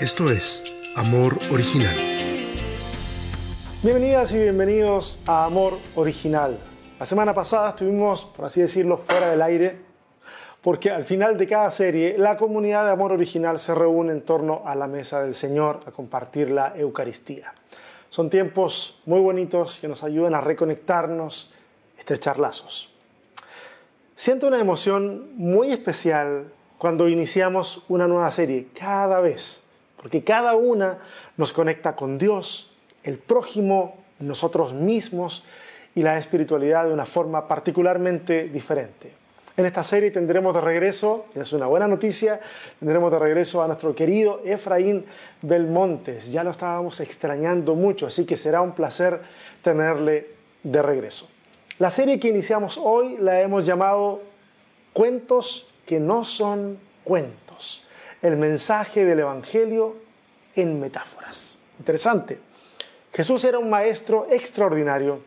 Esto es Amor Original. Bienvenidas y bienvenidos a Amor Original. La semana pasada estuvimos, por así decirlo, fuera del aire, porque al final de cada serie la comunidad de Amor Original se reúne en torno a la mesa del Señor a compartir la Eucaristía. Son tiempos muy bonitos que nos ayudan a reconectarnos, estrechar lazos. Siento una emoción muy especial cuando iniciamos una nueva serie, cada vez porque cada una nos conecta con Dios, el prójimo, nosotros mismos y la espiritualidad de una forma particularmente diferente. En esta serie tendremos de regreso, y es una buena noticia, tendremos de regreso a nuestro querido Efraín Belmontes. Ya lo estábamos extrañando mucho, así que será un placer tenerle de regreso. La serie que iniciamos hoy la hemos llamado Cuentos que no son cuentos el mensaje del Evangelio en metáforas. Interesante. Jesús era un maestro extraordinario.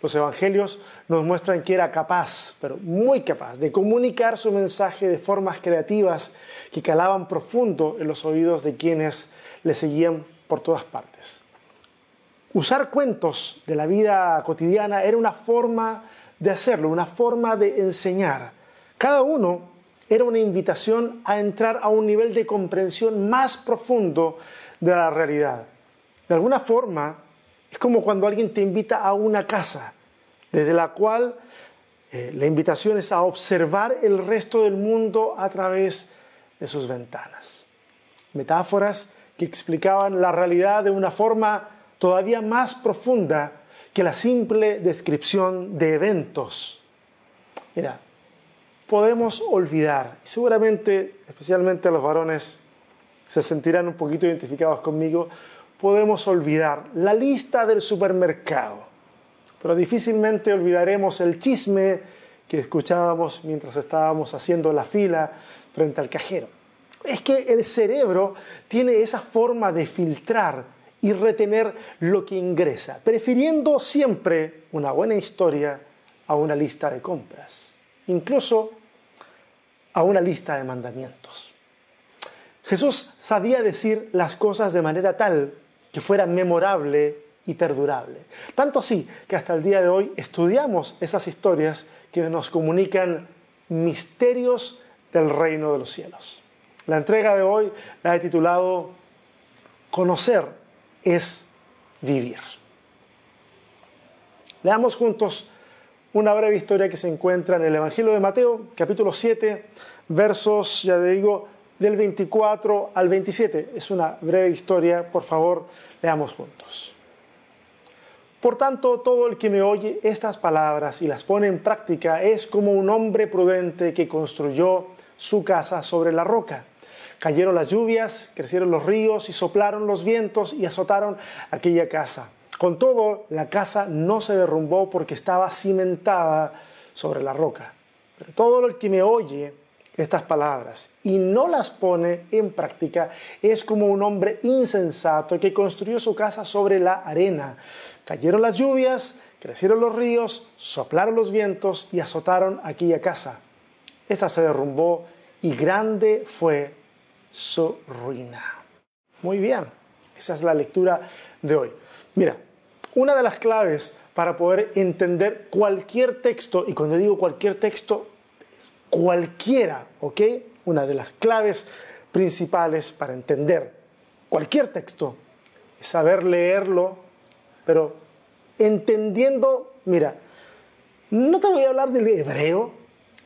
Los evangelios nos muestran que era capaz, pero muy capaz, de comunicar su mensaje de formas creativas que calaban profundo en los oídos de quienes le seguían por todas partes. Usar cuentos de la vida cotidiana era una forma de hacerlo, una forma de enseñar. Cada uno era una invitación a entrar a un nivel de comprensión más profundo de la realidad. De alguna forma, es como cuando alguien te invita a una casa, desde la cual eh, la invitación es a observar el resto del mundo a través de sus ventanas. Metáforas que explicaban la realidad de una forma todavía más profunda que la simple descripción de eventos. Mira, podemos olvidar, y seguramente, especialmente los varones, se sentirán un poquito identificados conmigo, podemos olvidar la lista del supermercado, pero difícilmente olvidaremos el chisme que escuchábamos mientras estábamos haciendo la fila frente al cajero. Es que el cerebro tiene esa forma de filtrar y retener lo que ingresa, prefiriendo siempre una buena historia a una lista de compras incluso a una lista de mandamientos. Jesús sabía decir las cosas de manera tal que fuera memorable y perdurable. Tanto así que hasta el día de hoy estudiamos esas historias que nos comunican misterios del reino de los cielos. La entrega de hoy la he titulado Conocer es vivir. Leamos juntos una breve historia que se encuentra en el Evangelio de Mateo, capítulo 7, versos, ya digo, del 24 al 27. Es una breve historia, por favor, leamos juntos. Por tanto, todo el que me oye estas palabras y las pone en práctica es como un hombre prudente que construyó su casa sobre la roca. Cayeron las lluvias, crecieron los ríos y soplaron los vientos y azotaron aquella casa con todo, la casa no se derrumbó porque estaba cimentada sobre la roca. Todo el que me oye estas palabras y no las pone en práctica es como un hombre insensato que construyó su casa sobre la arena. Cayeron las lluvias, crecieron los ríos, soplaron los vientos y azotaron aquella casa. Esa se derrumbó y grande fue su ruina. Muy bien, esa es la lectura de hoy. Mira, una de las claves para poder entender cualquier texto, y cuando digo cualquier texto, es cualquiera, ¿ok? Una de las claves principales para entender cualquier texto es saber leerlo, pero entendiendo, mira, no te voy a hablar del hebreo,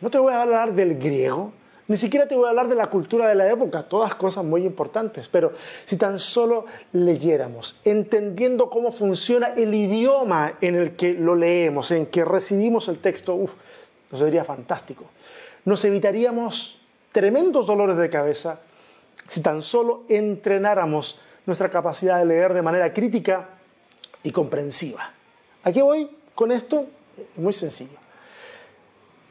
no te voy a hablar del griego, ni siquiera te voy a hablar de la cultura de la época, todas cosas muy importantes, pero si tan solo leyéramos, entendiendo cómo funciona el idioma en el que lo leemos, en que recibimos el texto, uff, nos sería fantástico. Nos evitaríamos tremendos dolores de cabeza si tan solo entrenáramos nuestra capacidad de leer de manera crítica y comprensiva. Aquí voy con esto, muy sencillo.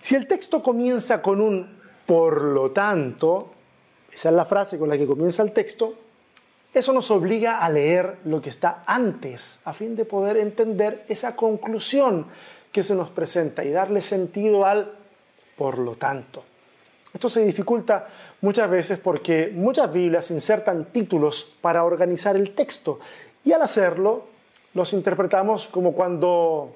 Si el texto comienza con un por lo tanto, esa es la frase con la que comienza el texto, eso nos obliga a leer lo que está antes, a fin de poder entender esa conclusión que se nos presenta y darle sentido al por lo tanto. Esto se dificulta muchas veces porque muchas Biblias insertan títulos para organizar el texto y al hacerlo los interpretamos como cuando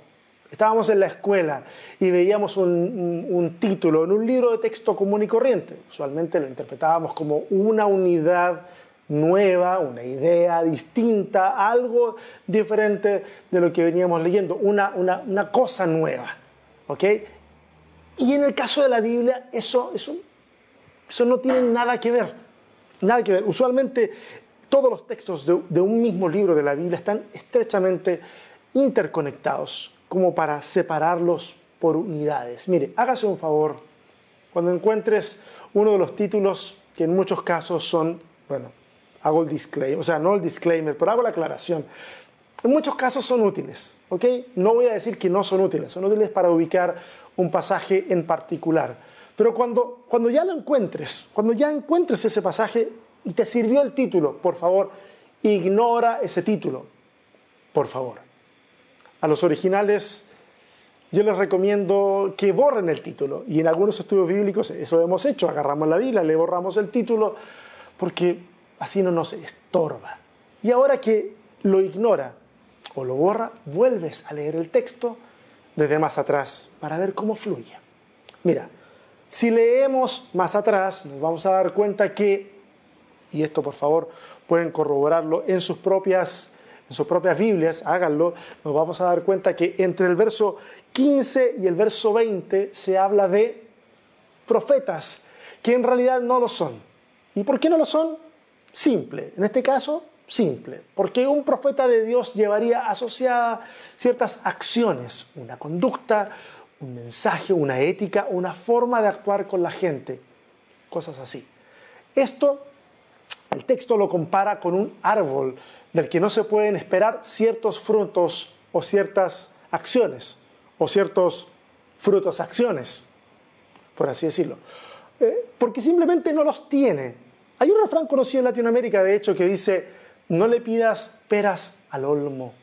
estábamos en la escuela y veíamos un, título en un libro de texto común y corriente. Usualmente lo interpretábamos como una unidad nueva, una idea distinta, algo diferente de lo que veníamos leyendo, una, cosa nueva. ¿ok? Y en el caso de la Biblia, eso no tiene nada que ver. Nada que ver. Usualmente todos los textos de, de un mismo libro de la Biblia están estrechamente interconectados, como para separarlos por unidades. Mire, hágase un favor, cuando encuentres uno de los títulos que en muchos casos son, bueno, hago el disclaimer, o sea, no el disclaimer, pero hago la aclaración. En muchos casos son útiles, ¿ok? No voy a decir que no son útiles, son útiles para ubicar un pasaje en particular. Pero cuando, cuando ya lo encuentres, cuando ya encuentres ese pasaje y te sirvió el título, por favor, ignora ese título, por favor. A los originales yo les recomiendo que borren el título. Y en algunos estudios bíblicos eso hemos hecho. Agarramos la Biblia, le borramos el título, porque así no nos estorba. Y ahora que lo ignora o lo borra, vuelves a leer el texto desde más atrás para ver cómo fluye. Mira, si leemos más atrás, nos vamos a dar cuenta que, y esto por favor pueden corroborarlo en sus propias, en sus propias Biblias, háganlo, nos vamos a dar cuenta que entre el verso 15 y el verso 20 se habla de profetas, que en realidad no lo son. ¿Y por qué no lo son? Simple. En este caso, simple, porque un profeta de Dios llevaría asociada ciertas acciones, una conducta, un mensaje, una ética, una forma de actuar con la gente, cosas así. Esto, el texto lo compara con un árbol del que no se pueden esperar ciertos frutos o ciertas acciones, o ciertos frutos, acciones, por así decirlo, eh, porque simplemente no los tiene. Hay un refrán conocido en Latinoamérica, de hecho, que dice, no le pidas peras al olmo.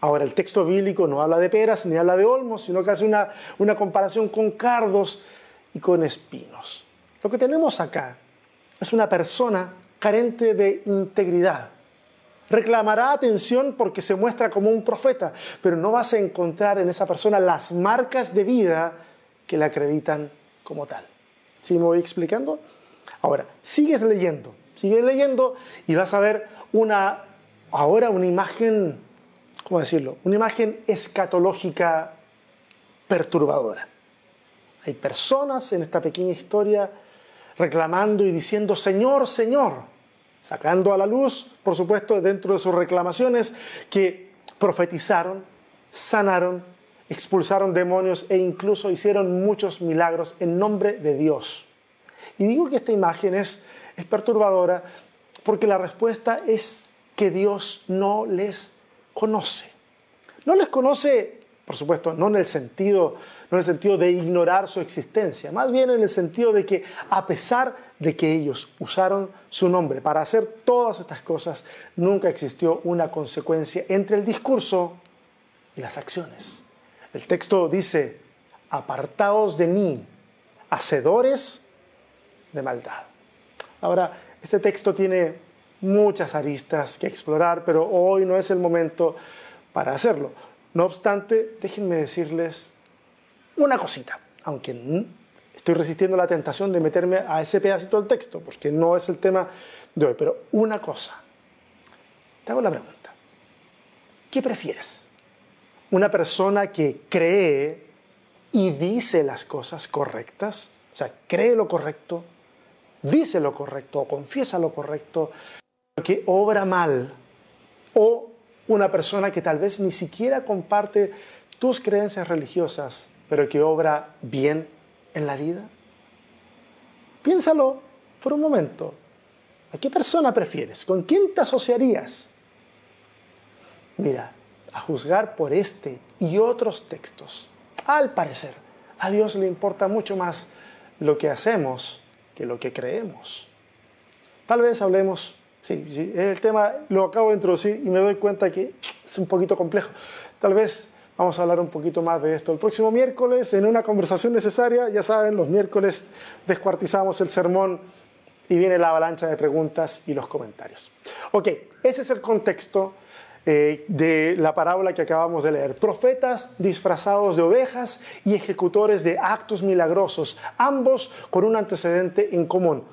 Ahora, el texto bíblico no habla de peras ni habla de olmos, sino que hace una, una comparación con cardos y con espinos. Lo que tenemos acá es una persona carente de integridad. Reclamará atención porque se muestra como un profeta, pero no vas a encontrar en esa persona las marcas de vida que le acreditan como tal. ¿Sí me voy explicando? Ahora, sigues leyendo, sigues leyendo y vas a ver una, ahora una imagen, ¿cómo decirlo? Una imagen escatológica perturbadora. Hay personas en esta pequeña historia reclamando y diciendo, Señor, Señor, sacando a la luz, por supuesto, dentro de sus reclamaciones, que profetizaron, sanaron, expulsaron demonios e incluso hicieron muchos milagros en nombre de Dios. Y digo que esta imagen es, es perturbadora porque la respuesta es que Dios no les conoce. No les conoce, por supuesto, no en el sentido, no en el sentido de ignorar su existencia, más bien en el sentido de que a pesar de que ellos usaron su nombre para hacer todas estas cosas, nunca existió una consecuencia entre el discurso y las acciones. El texto dice, apartaos de mí, hacedores de maldad. Ahora, este texto tiene muchas aristas que explorar, pero hoy no es el momento para hacerlo. No obstante, déjenme decirles una cosita, aunque estoy resistiendo la tentación de meterme a ese pedacito del texto, porque no es el tema de hoy, pero una cosa. Te hago la pregunta. ¿Qué prefieres? ¿Una persona que cree y dice las cosas correctas? O sea, cree lo correcto, dice lo correcto o confiesa lo correcto, que obra mal o una persona que tal vez ni siquiera comparte tus creencias religiosas, pero que obra bien en la vida? Piénsalo por un momento. ¿A qué persona prefieres? ¿Con quién te asociarías? Mira, a juzgar por este y otros textos, al parecer, a Dios le importa mucho más lo que hacemos que lo que creemos. Tal vez hablemos, sí, sí, el tema lo acabo de introducir y me doy cuenta que es un poquito complejo. Tal vez Vamos a hablar un poquito más de esto el próximo miércoles en una conversación necesaria. Ya saben, los miércoles descuartizamos el sermón y viene la avalancha de preguntas y los comentarios. Ok, ese es el contexto eh, de la parábola que acabamos de leer. Profetas disfrazados de ovejas y ejecutores de actos milagrosos, ambos con un antecedente en común.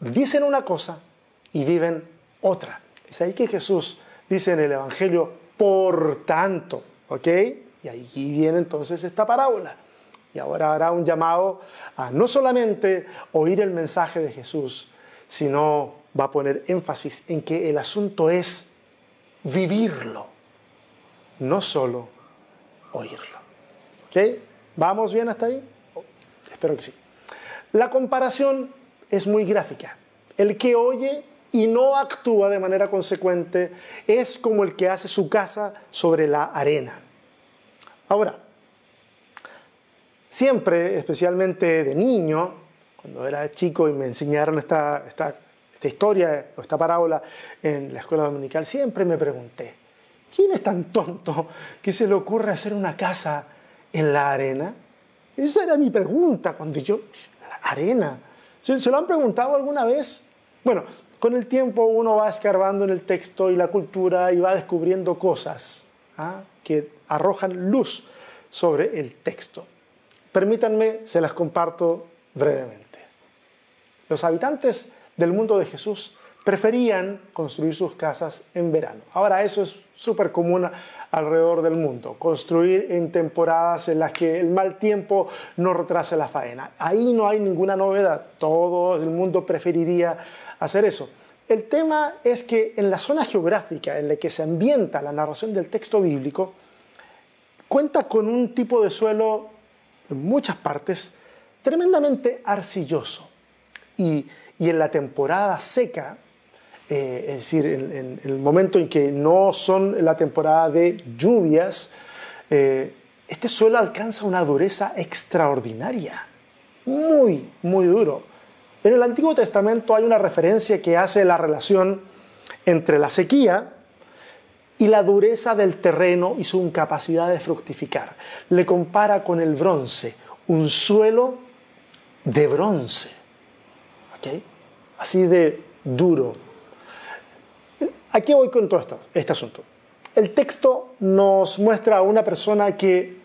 Dicen una cosa y viven otra. Es ahí que Jesús dice en el Evangelio, por tanto, ¿ok? Y ahí viene entonces esta parábola. Y ahora hará un llamado a no solamente oír el mensaje de Jesús, sino va a poner énfasis en que el asunto es vivirlo, no solo oírlo. ¿Ok? ¿Vamos bien hasta ahí? Espero que sí. La comparación es muy gráfica. El que oye y no actúa de manera consecuente es como el que hace su casa sobre la arena. Ahora, siempre, especialmente de niño, cuando era chico y me enseñaron esta, esta, esta historia o esta parábola en la escuela dominical, siempre me pregunté, ¿quién es tan tonto que se le ocurre hacer una casa en la arena? Esa era mi pregunta cuando yo, arena. ¿Se, ¿Se lo han preguntado alguna vez? Bueno, con el tiempo uno va escarbando en el texto y la cultura y va descubriendo cosas ¿ah? que arrojan luz sobre el texto. Permítanme, se las comparto brevemente. Los habitantes del mundo de Jesús preferían construir sus casas en verano. Ahora eso es súper común alrededor del mundo, construir en temporadas en las que el mal tiempo no retrase la faena. Ahí no hay ninguna novedad, todo el mundo preferiría hacer eso. El tema es que en la zona geográfica en la que se ambienta la narración del texto bíblico, cuenta con un tipo de suelo en muchas partes tremendamente arcilloso. Y, en la temporada seca, eh, es decir, en, el momento en que no son la temporada de lluvias, eh, este suelo alcanza una dureza extraordinaria, muy, muy duro. En el Antiguo Testamento hay una referencia que hace la relación entre la sequía y la dureza del terreno y su incapacidad de fructificar. Le compara con el bronce, un suelo de bronce. Así de duro. Aquí voy con todo esto, este asunto. El texto nos muestra a una persona que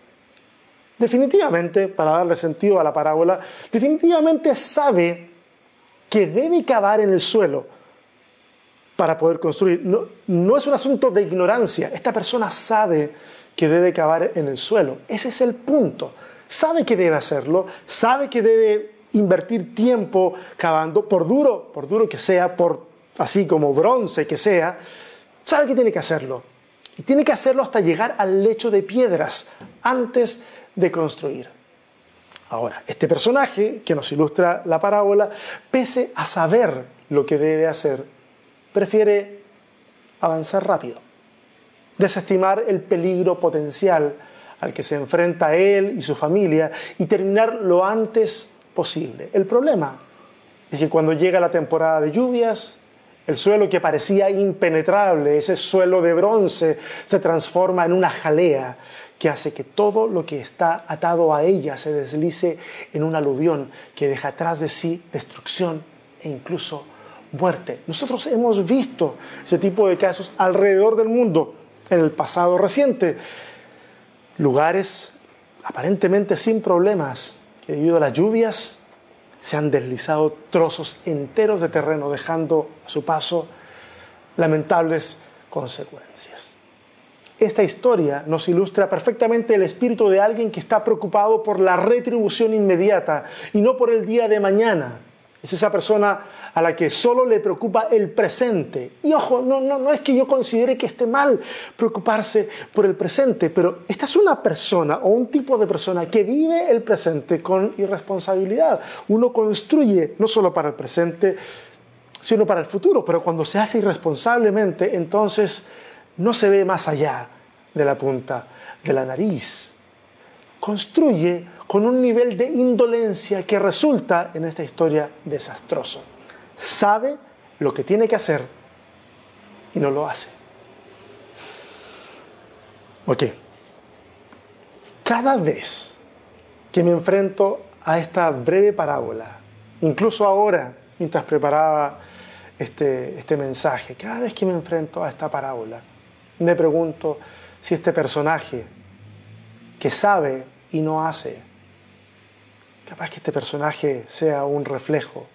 definitivamente, para darle sentido a la parábola, definitivamente sabe que debe cavar en el suelo para poder construir. No, no es un asunto de ignorancia. Esta persona sabe que debe cavar en el suelo. Ese es el punto. Sabe que debe hacerlo, sabe que debe invertir tiempo cavando, por duro, por duro que sea, por así como bronce que sea, sabe que tiene que hacerlo. Y tiene que hacerlo hasta llegar al lecho de piedras antes de construir. Ahora, este personaje que nos ilustra la parábola, pese a saber lo que debe hacer, prefiere avanzar rápido, desestimar el peligro potencial al que se enfrenta él y su familia y terminar lo antes posible. El problema es que cuando llega la temporada de lluvias, el suelo que parecía impenetrable, ese suelo de bronce, se transforma en una jalea que hace que todo lo que está atado a ella se deslice en un aluvión que deja atrás de sí destrucción e incluso muerte. Nosotros hemos visto ese tipo de casos alrededor del mundo en el pasado reciente. Lugares aparentemente sin problemas, que debido a las lluvias se han deslizado trozos enteros de terreno, dejando a su paso lamentables consecuencias. Esta historia nos ilustra perfectamente el espíritu de alguien que está preocupado por la retribución inmediata y no por el día de mañana. Es esa persona a la que solo le preocupa el presente. Y ojo, no, no, no es que yo considere que esté mal preocuparse por el presente, pero esta es una persona o un tipo de persona que vive el presente con irresponsabilidad. Uno construye no solo para el presente, sino para el futuro, pero cuando se hace irresponsablemente, entonces no se ve más allá de la punta de la nariz. Construye con un nivel de indolencia que resulta en esta historia desastroso sabe lo que tiene que hacer y no lo hace. Ok. Cada vez que me enfrento a esta breve parábola, incluso ahora, mientras preparaba este, este mensaje, cada vez que me enfrento a esta parábola, me pregunto si este personaje que sabe y no hace, capaz que este personaje sea un reflejo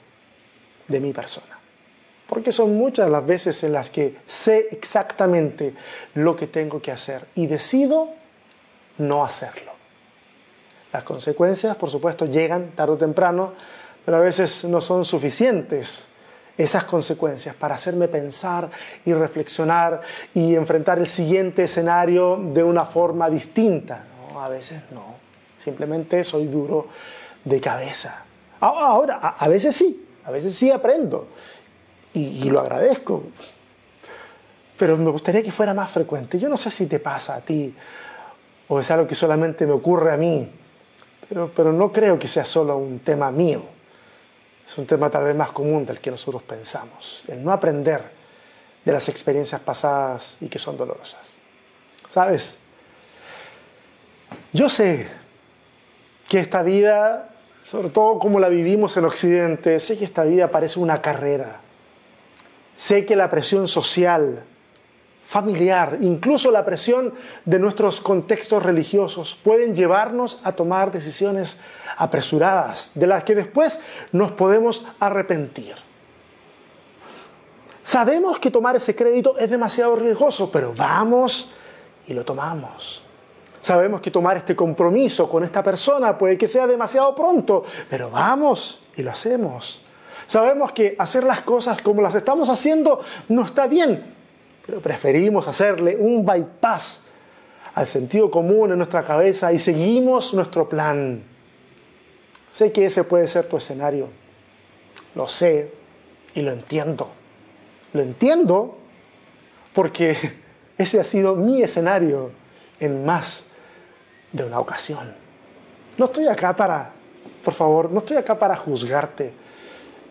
de mi persona. Porque son muchas las veces en las que sé exactamente lo que tengo que hacer y decido no hacerlo. Las consecuencias, por supuesto, llegan tarde o temprano, pero a veces no son suficientes esas consecuencias para hacerme pensar y reflexionar y enfrentar el siguiente escenario de una forma distinta. a veces no, simplemente soy duro de cabeza. Ahora, a veces sí, a veces sí aprendo y, lo agradezco, pero me gustaría que fuera más frecuente. Yo no sé si te pasa a ti o es algo que solamente me ocurre a mí, pero, pero no creo que sea solo un tema mío. Es un tema tal vez más común del que nosotros pensamos, el no aprender de las experiencias pasadas y que son dolorosas. ¿Sabes? Yo sé que esta vida, sobre todo como la vivimos en Occidente, sé que esta vida parece una carrera. Sé que la presión social, familiar, incluso la presión de nuestros contextos religiosos pueden llevarnos a tomar decisiones apresuradas, de las que después nos podemos arrepentir. Sabemos que tomar ese crédito es demasiado riesgoso, pero vamos y lo tomamos. Sabemos que tomar este compromiso con esta persona puede que sea demasiado pronto, pero vamos y lo hacemos. Sabemos que hacer las cosas como las estamos haciendo no está bien, pero preferimos hacerle un bypass al sentido común en nuestra cabeza y seguimos nuestro plan. Sé que ese puede ser tu escenario, lo sé y lo entiendo. Lo entiendo porque ese ha sido mi escenario en más de una ocasión. No estoy acá para, por favor, no estoy acá para juzgarte.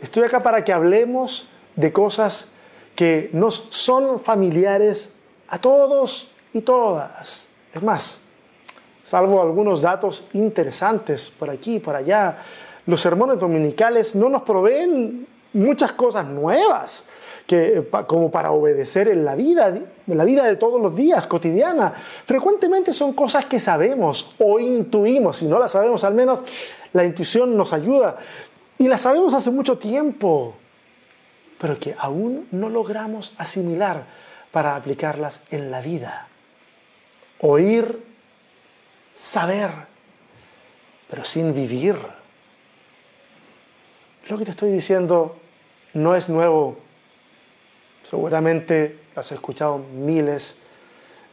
Estoy acá para que hablemos de cosas que nos son familiares a todos y todas. Es más, salvo algunos datos interesantes por aquí y por allá, los sermones dominicales no nos proveen muchas cosas nuevas que, como para obedecer en la vida, en la vida de todos los días, cotidiana. Frecuentemente son cosas que sabemos o intuimos, si no las sabemos, al menos la intuición nos ayuda. Y las sabemos hace mucho tiempo pero que aún no logramos asimilar para aplicarlas en la vida. Oír, saber, pero sin vivir. Lo que te estoy diciendo no es nuevo. Seguramente has escuchado miles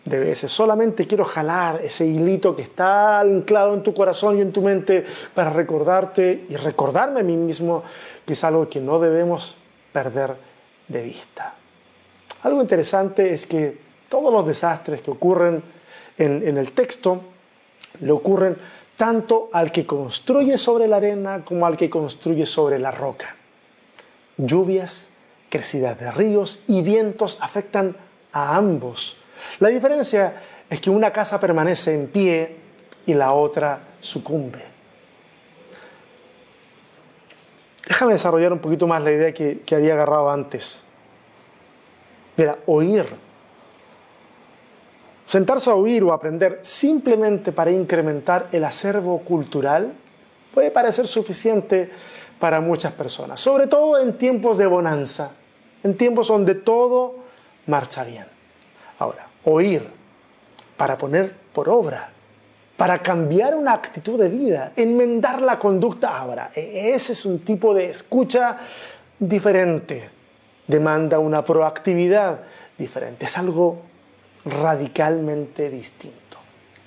de veces. Solamente quiero jalar ese hilito que está anclado en tu corazón y en tu mente para recordarte y recordarme a mí mismo que es algo que no debemos perder de vista. Algo interesante es que todos los desastres que ocurren en, en el texto le ocurren tanto al que construye sobre la arena como al que construye sobre la roca. Lluvias, crecida de ríos y vientos afectan a ambos. La diferencia es que una casa permanece en pie y la otra sucumbe. Déjame desarrollar un poquito más la idea que, había agarrado antes. Mira, oír. Sentarse a oír o aprender simplemente para incrementar el acervo cultural puede parecer suficiente para muchas personas, sobre todo en tiempos de bonanza, en tiempos donde todo marcha bien. Ahora, oír para poner por obra para cambiar una actitud de vida, enmendar la conducta ahora. E-, ese es un tipo de escucha diferente, demanda una proactividad diferente, es algo radicalmente distinto.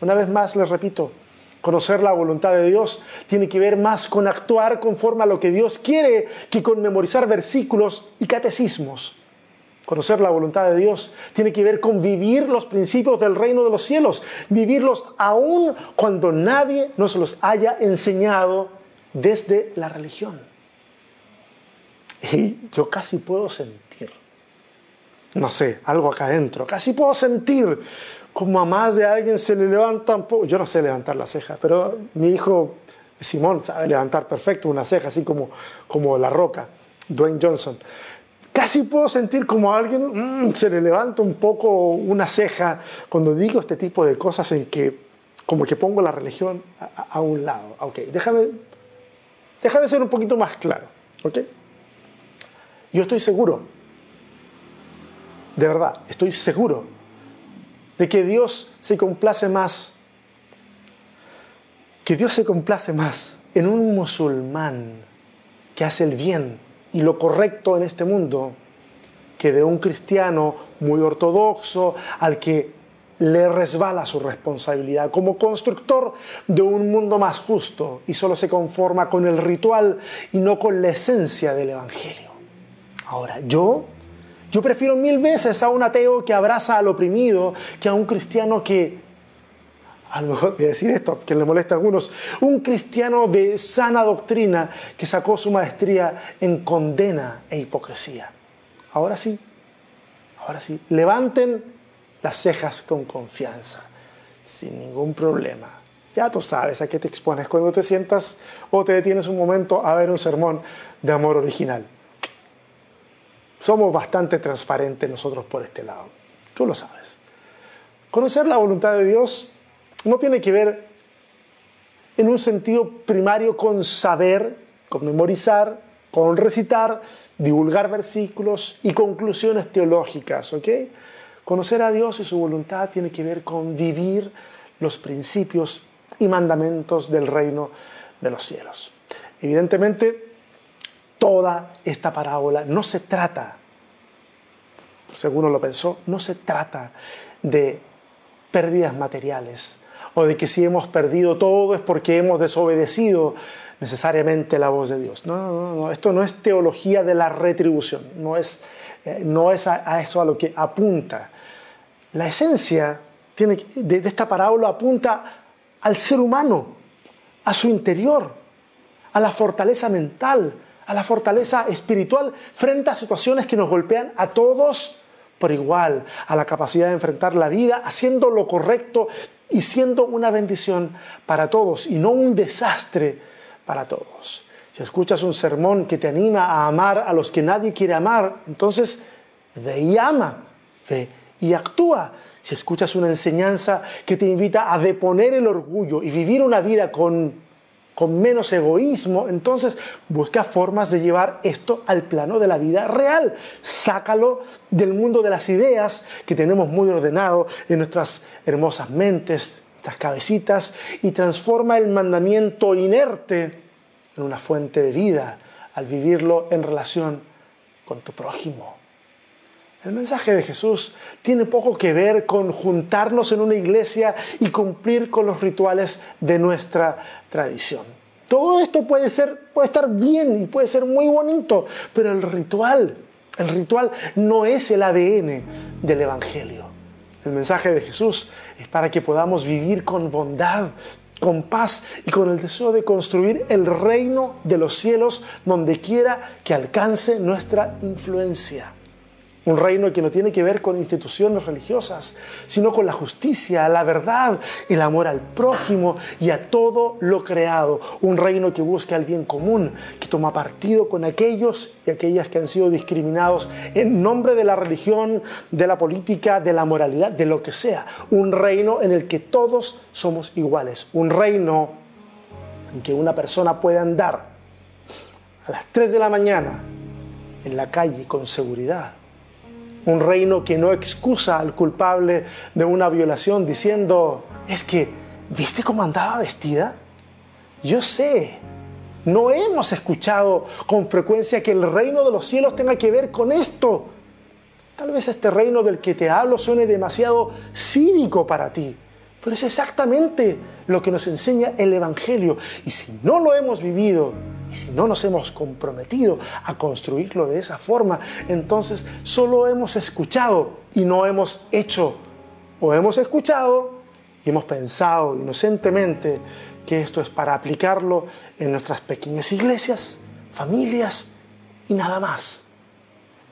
Una vez más les repito, conocer la voluntad de Dios tiene que ver más con actuar conforme a lo que Dios quiere que con memorizar versículos y catecismos. Conocer la voluntad de Dios tiene que ver con vivir los principios del reino de los cielos, vivirlos aún cuando nadie nos los haya enseñado desde la religión. Y yo casi puedo sentir, no sé, algo acá adentro, casi puedo sentir como a más de alguien se le levanta un poco, yo no sé levantar la ceja, pero mi hijo Simón sabe levantar perfecto una ceja, así como, como la roca, Dwayne Johnson. Casi puedo sentir como a alguien mm, se le levanta un poco una ceja cuando digo este tipo de cosas en que como que pongo la religión a, un lado. Ok, déjame, déjame ser un poquito más claro. Ok. Yo estoy seguro, de verdad, estoy seguro de que Dios se complace más, que Dios se complace más en un musulmán que hace el bien y lo correcto en este mundo que de un cristiano muy ortodoxo al que le resbala su responsabilidad como constructor de un mundo más justo y solo se conforma con el ritual y no con la esencia del Evangelio. Ahora, yo yo prefiero mil veces a un ateo que abraza al oprimido que a un cristiano que, a lo mejor voy a decir esto, que le molesta a algunos, un cristiano de sana doctrina que sacó su maestría en condena e hipocresía. Ahora sí, ahora sí, levanten las cejas con confianza, sin ningún problema. Ya tú sabes a qué te expones cuando te sientas o te detienes un momento a ver un sermón de amor original. Somos bastante transparentes nosotros por este lado. Tú lo sabes. Conocer la voluntad de Dios no tiene que ver en un sentido primario con saber, con memorizar, con recitar, divulgar versículos y conclusiones teológicas, ¿ok? Conocer a Dios y su voluntad tiene que ver con vivir los principios y mandamientos del reino de los cielos. Evidentemente, toda esta parábola no se trata, según lo pensó, no se trata de pérdidas materiales o de que si hemos perdido todo es porque hemos desobedecido necesariamente la voz de Dios. No, no, no, esto no es teología de la retribución, no es, eh, no es a, eso a lo que apunta. La esencia de esta parábola apunta al ser humano, a su interior, a la fortaleza mental, a la fortaleza espiritual frente a situaciones que nos golpean a todos por igual, a la capacidad de enfrentar la vida haciendo lo correcto y siendo una bendición para todos y no un desastre para todos. Si escuchas un sermón que te anima a amar a los que nadie quiere amar, entonces ve y ama, ve y actúa. Si escuchas una enseñanza que te invita a deponer el orgullo y vivir una vida con con menos egoísmo, entonces busca formas de llevar esto al plano de la vida real. Sácalo del mundo de las ideas que tenemos muy ordenado en nuestras hermosas mentes, nuestras cabecitas, y transforma el mandamiento inerte en una fuente de vida al vivirlo en relación con tu prójimo. El mensaje de Jesús tiene poco que ver con juntarnos en una iglesia y cumplir con los rituales de nuestra tradición. Todo esto puede ser, puede estar bien y puede ser muy bonito, pero el ritual, el ritual no es el ADN del Evangelio. El mensaje de Jesús es para que podamos vivir con bondad, con paz y con el deseo de construir el reino de los cielos donde quiera que alcance nuestra influencia. Un reino que no tiene que ver con instituciones religiosas, sino con la justicia, la verdad, el amor al prójimo y a todo lo creado. Un reino que busca el bien común, que toma partido con aquellos y aquellas que han sido discriminados en nombre de la religión, de la política, de la moralidad, de lo que sea. Un reino en el que todos somos iguales. Un reino en que una persona puede andar a las 3 de la mañana en la calle con seguridad un reino que no excusa al culpable de una violación diciendo, es que, ¿viste cómo andaba vestida? Yo sé, no hemos escuchado con frecuencia que el reino de los cielos tenga que ver con esto. Tal vez este reino del que te hablo suene demasiado cívico para ti, pero es exactamente lo que nos enseña el Evangelio. Y si no lo hemos vivido, y si no nos hemos comprometido a construirlo de esa forma, entonces solo hemos escuchado y no hemos hecho. O hemos escuchado y hemos pensado inocentemente que esto es para aplicarlo en nuestras pequeñas iglesias, familias y nada más.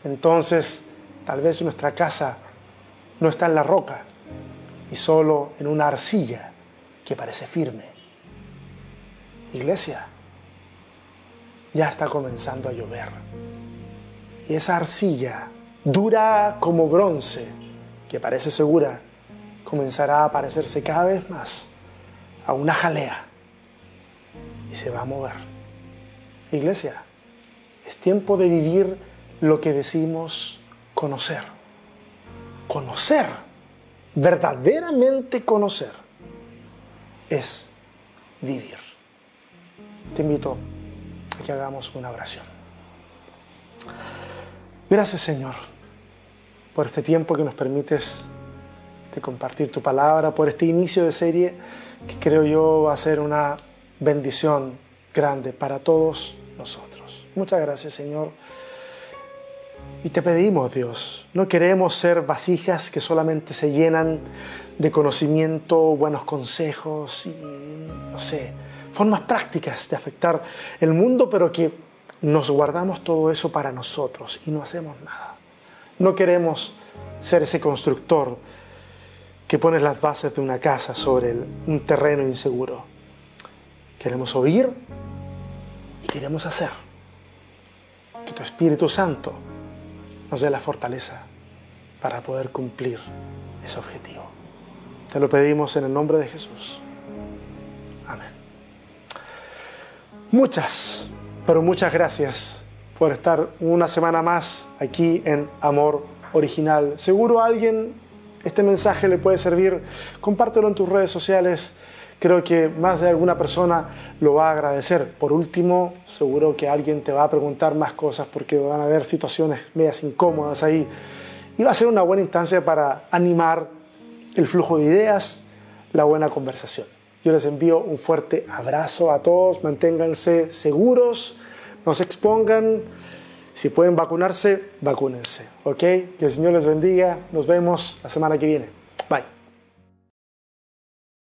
Entonces, tal vez nuestra casa no está en la roca, y solo en una arcilla que parece firme. Iglesia, ya está comenzando a llover. Y esa arcilla, dura como bronce, que parece segura, comenzará a parecerse cada vez más a una jalea y se va a mover. Iglesia, es tiempo de vivir lo que decimos conocer. Conocer, verdaderamente conocer, es vivir. Te invito que hagamos una oración. Gracias Señor por este tiempo que nos permites de compartir tu palabra, por este inicio de serie que creo yo va a ser una bendición grande para todos nosotros. Muchas gracias Señor. Y te pedimos, Dios, no queremos ser vasijas que solamente se llenan de conocimiento, buenos consejos y, no sé, formas prácticas de afectar el mundo, pero que nos guardamos todo eso para nosotros y no hacemos nada. No queremos ser ese constructor que pone las bases de una casa sobre un terreno inseguro. Queremos oír y queremos hacer. Que tu Espíritu Santo nos dé la fortaleza para poder cumplir ese objetivo. Te lo pedimos en el nombre de Jesús. Amén. Muchas, pero muchas gracias por estar una semana más aquí en Amor Original. Seguro a alguien este mensaje le puede servir. Compártelo en tus redes sociales. Creo que más de alguna persona lo va a agradecer. Por último, seguro que alguien te va a preguntar más cosas porque van a haber situaciones medias incómodas ahí. Y va a ser una buena instancia para animar el flujo de ideas, la buena conversación. Yo les envío un fuerte abrazo a todos, manténganse seguros, no se expongan, si pueden vacunarse, vacúnense, ¿ok? Que el Señor les bendiga, nos vemos la semana que viene. Bye.